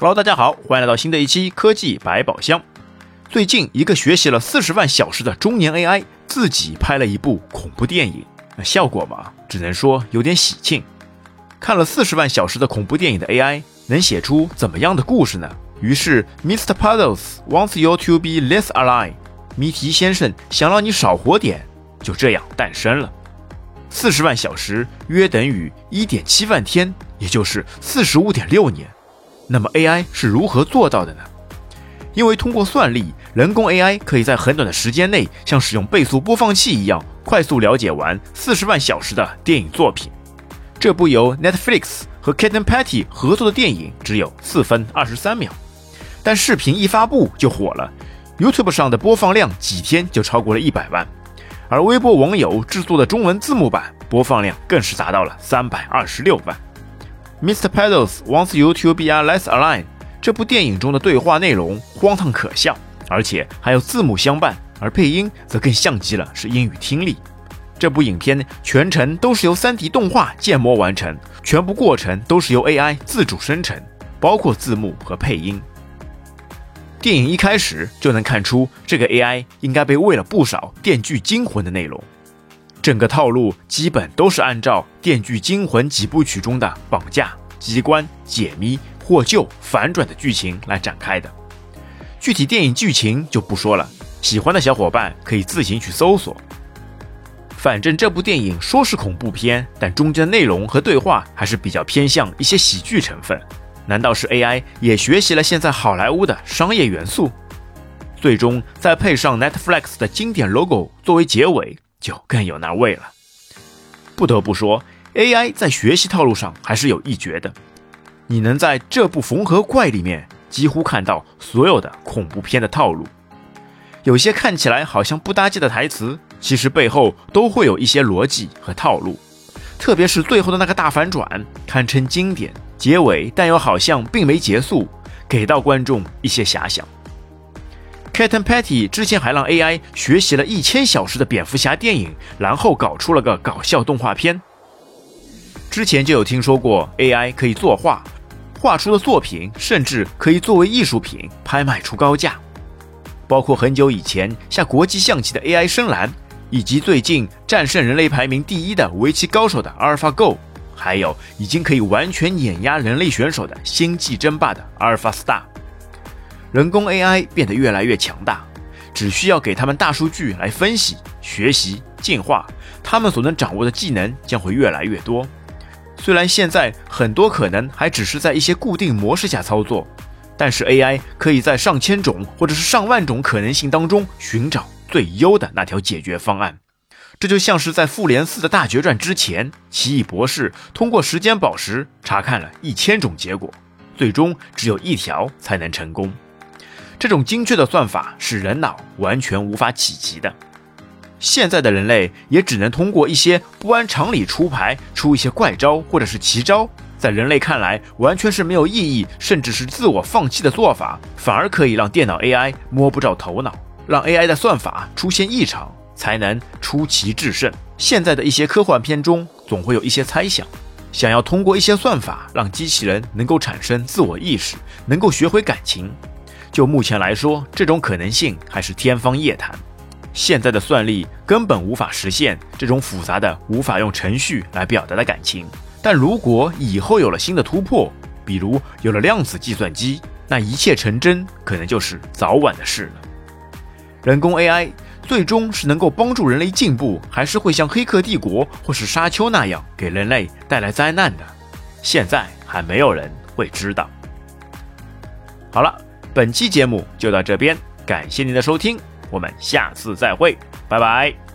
Hello，大家好，欢迎来到新的一期科技百宝箱。最近，一个学习了四十万小时的中年 AI 自己拍了一部恐怖电影，那效果嘛，只能说有点喜庆。看了四十万小时的恐怖电影的 AI 能写出怎么样的故事呢？于是，Mr. Puzzles wants you to be less alive，谜题先生想让你少活点，就这样诞生了。四十万小时约等于一点七万天，也就是四十五点六年。那么 AI 是如何做到的呢？因为通过算力，人工 AI 可以在很短的时间内，像使用倍速播放器一样，快速了解完四十万小时的电影作品。这部由 Netflix 和 Katen Patty 合作的电影只有四分二十三秒，但视频一发布就火了，YouTube 上的播放量几天就超过了一百万，而微博网友制作的中文字幕版播放量更是达到了三百二十六万。Mr. Pedals wants you to be a less alive。这部电影中的对话内容荒唐可笑，而且还有字幕相伴，而配音则更像极了是英语听力。这部影片全程都是由 3D 动画建模完成，全部过程都是由 AI 自主生成，包括字幕和配音。电影一开始就能看出，这个 AI 应该被喂了不少《电锯惊魂》的内容。整个套路基本都是按照《电锯惊魂》几部曲中的绑架、机关、解谜、获救、反转的剧情来展开的。具体电影剧情就不说了，喜欢的小伙伴可以自行去搜索。反正这部电影说是恐怖片，但中间的内容和对话还是比较偏向一些喜剧成分。难道是 AI 也学习了现在好莱坞的商业元素？最终再配上 Netflix 的经典 logo 作为结尾。就更有那味了。不得不说，AI 在学习套路上还是有一绝的。你能在这部《缝合怪》里面几乎看到所有的恐怖片的套路。有些看起来好像不搭界的台词，其实背后都会有一些逻辑和套路。特别是最后的那个大反转，堪称经典。结尾但又好像并没结束，给到观众一些遐想。Katen Patty 之前还让 AI 学习了一千小时的蝙蝠侠电影，然后搞出了个搞笑动画片。之前就有听说过 AI 可以作画，画出的作品甚至可以作为艺术品拍卖出高价。包括很久以前下国际象棋的 AI 深蓝，以及最近战胜人类排名第一的围棋高手的阿尔法 Go，还有已经可以完全碾压人类选手的星际争霸的阿尔法 Star。人工 AI 变得越来越强大，只需要给他们大数据来分析、学习、进化，他们所能掌握的技能将会越来越多。虽然现在很多可能还只是在一些固定模式下操作，但是 AI 可以在上千种或者是上万种可能性当中寻找最优的那条解决方案。这就像是在复联四的大决战之前，奇异博士通过时间宝石查看了一千种结果，最终只有一条才能成功。这种精确的算法是人脑完全无法企及的。现在的人类也只能通过一些不按常理出牌、出一些怪招或者是奇招，在人类看来完全是没有意义，甚至是自我放弃的做法，反而可以让电脑 AI 摸不着头脑，让 AI 的算法出现异常，才能出奇制胜。现在的一些科幻片中总会有一些猜想，想要通过一些算法让机器人能够产生自我意识，能够学会感情。就目前来说，这种可能性还是天方夜谭。现在的算力根本无法实现这种复杂的、无法用程序来表达的感情。但如果以后有了新的突破，比如有了量子计算机，那一切成真可能就是早晚的事了。人工 AI 最终是能够帮助人类进步，还是会像《黑客帝国》或是《沙丘》那样给人类带来灾难的？现在还没有人会知道。好了。本期节目就到这边，感谢您的收听，我们下次再会，拜拜。